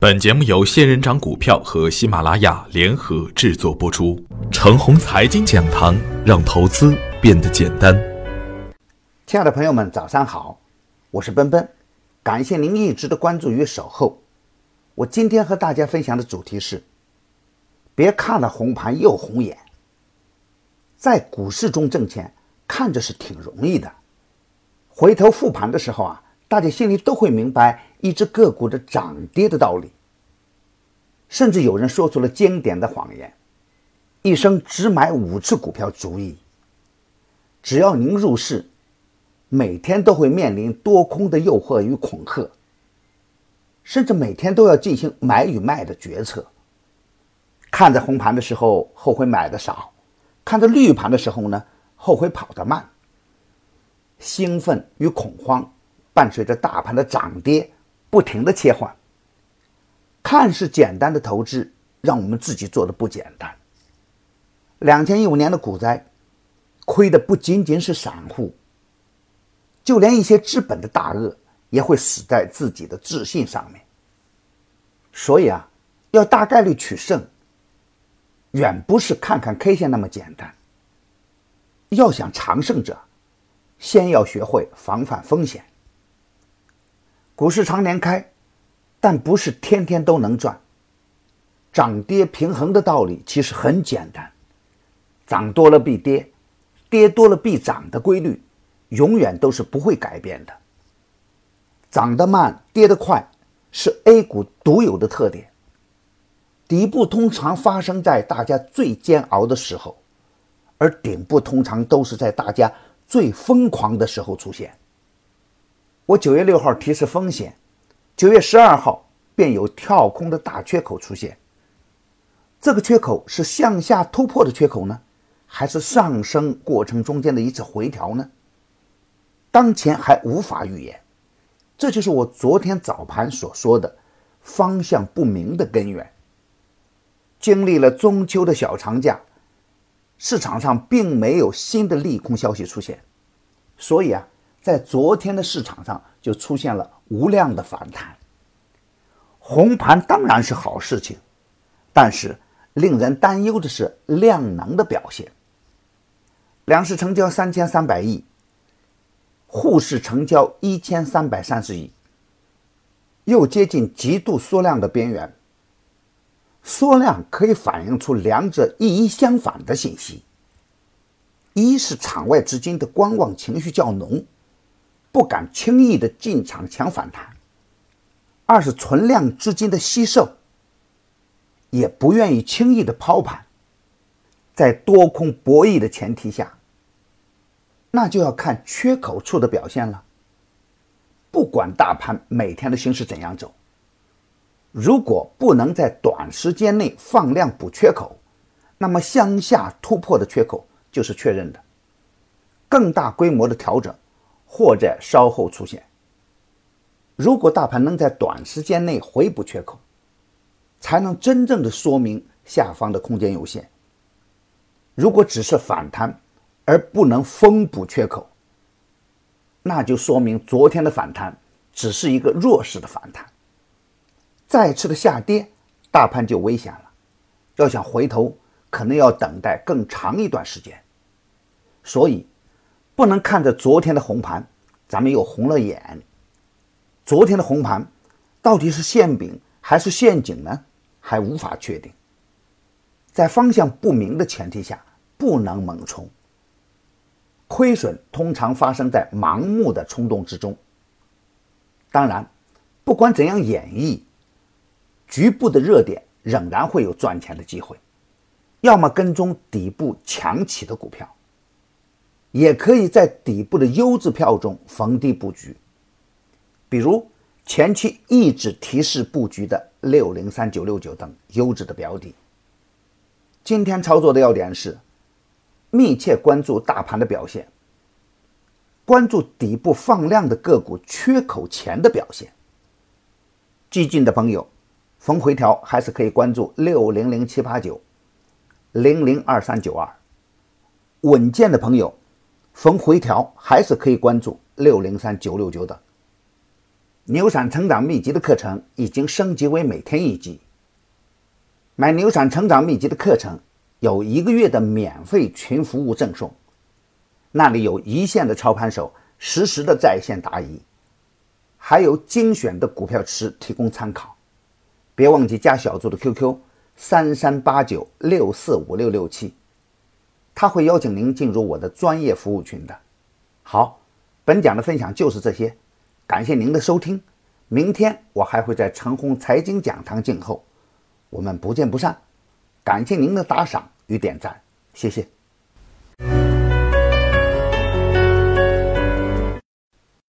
本节目由仙人掌股票和喜马拉雅联合制作播出。程红财经讲堂，让投资变得简单。亲爱的朋友们，早上好，我是奔奔，感谢您一直的关注与守候。我今天和大家分享的主题是：别看了红盘又红眼。在股市中挣钱，看着是挺容易的，回头复盘的时候啊。大家心里都会明白一只个股的涨跌的道理，甚至有人说出了经典的谎言：一生只买五只股票足矣。只要您入市，每天都会面临多空的诱惑与恐吓，甚至每天都要进行买与卖的决策。看着红盘的时候后悔买的少，看着绿盘的时候呢后悔跑得慢。兴奋与恐慌。伴随着大盘的涨跌，不停的切换。看似简单的投资，让我们自己做的不简单。两千一五年的股灾，亏的不仅仅是散户，就连一些资本的大鳄也会死在自己的自信上面。所以啊，要大概率取胜，远不是看看 K 线那么简单。要想长胜者，先要学会防范风险。股市常年开，但不是天天都能赚。涨跌平衡的道理其实很简单，涨多了必跌，跌多了必涨的规律，永远都是不会改变的。涨得慢，跌得快，是 A 股独有的特点。底部通常发生在大家最煎熬的时候，而顶部通常都是在大家最疯狂的时候出现。我九月六号提示风险，九月十二号便有跳空的大缺口出现。这个缺口是向下突破的缺口呢，还是上升过程中间的一次回调呢？当前还无法预言，这就是我昨天早盘所说的方向不明的根源。经历了中秋的小长假，市场上并没有新的利空消息出现，所以啊。在昨天的市场上就出现了无量的反弹，红盘当然是好事情，但是令人担忧的是量能的表现。两市成交三千三百亿，沪市成交一千三百三十亿，又接近极度缩量的边缘。缩量可以反映出两者一一相反的信息：一是场外资金的观望情绪较浓。不敢轻易的进场抢反弹，二是存量资金的吸售，也不愿意轻易的抛盘，在多空博弈的前提下，那就要看缺口处的表现了。不管大盘每天的形势怎样走，如果不能在短时间内放量补缺口，那么向下突破的缺口就是确认的，更大规模的调整。或者稍后出现。如果大盘能在短时间内回补缺口，才能真正的说明下方的空间有限。如果只是反弹而不能封补缺口，那就说明昨天的反弹只是一个弱势的反弹。再次的下跌，大盘就危险了。要想回头，可能要等待更长一段时间。所以。不能看着昨天的红盘，咱们又红了眼。昨天的红盘到底是馅饼还是陷阱呢？还无法确定。在方向不明的前提下，不能猛冲。亏损通常发生在盲目的冲动之中。当然，不管怎样演绎，局部的热点仍然会有赚钱的机会。要么跟踪底部强起的股票。也可以在底部的优质票中逢低布局，比如前期一直提示布局的六零三九六九等优质的标的。今天操作的要点是密切关注大盘的表现，关注底部放量的个股缺口前的表现。激进的朋友逢回调还是可以关注六零零七八九、零零二三九二，稳健的朋友。逢回调还是可以关注六零三九六九等。牛散成长秘籍的课程已经升级为每天一集。买牛散成长秘籍的课程，有一个月的免费群服务赠送，那里有一线的操盘手实时的在线答疑，还有精选的股票池提供参考。别忘记加小组的 QQ：三三八九六四五六六七，他会邀请您进入我的专业服务群的。好，本讲的分享就是这些，感谢您的收听。明天我还会在陈红财经讲堂静候，我们不见不散。感谢您的打赏与点赞，谢谢。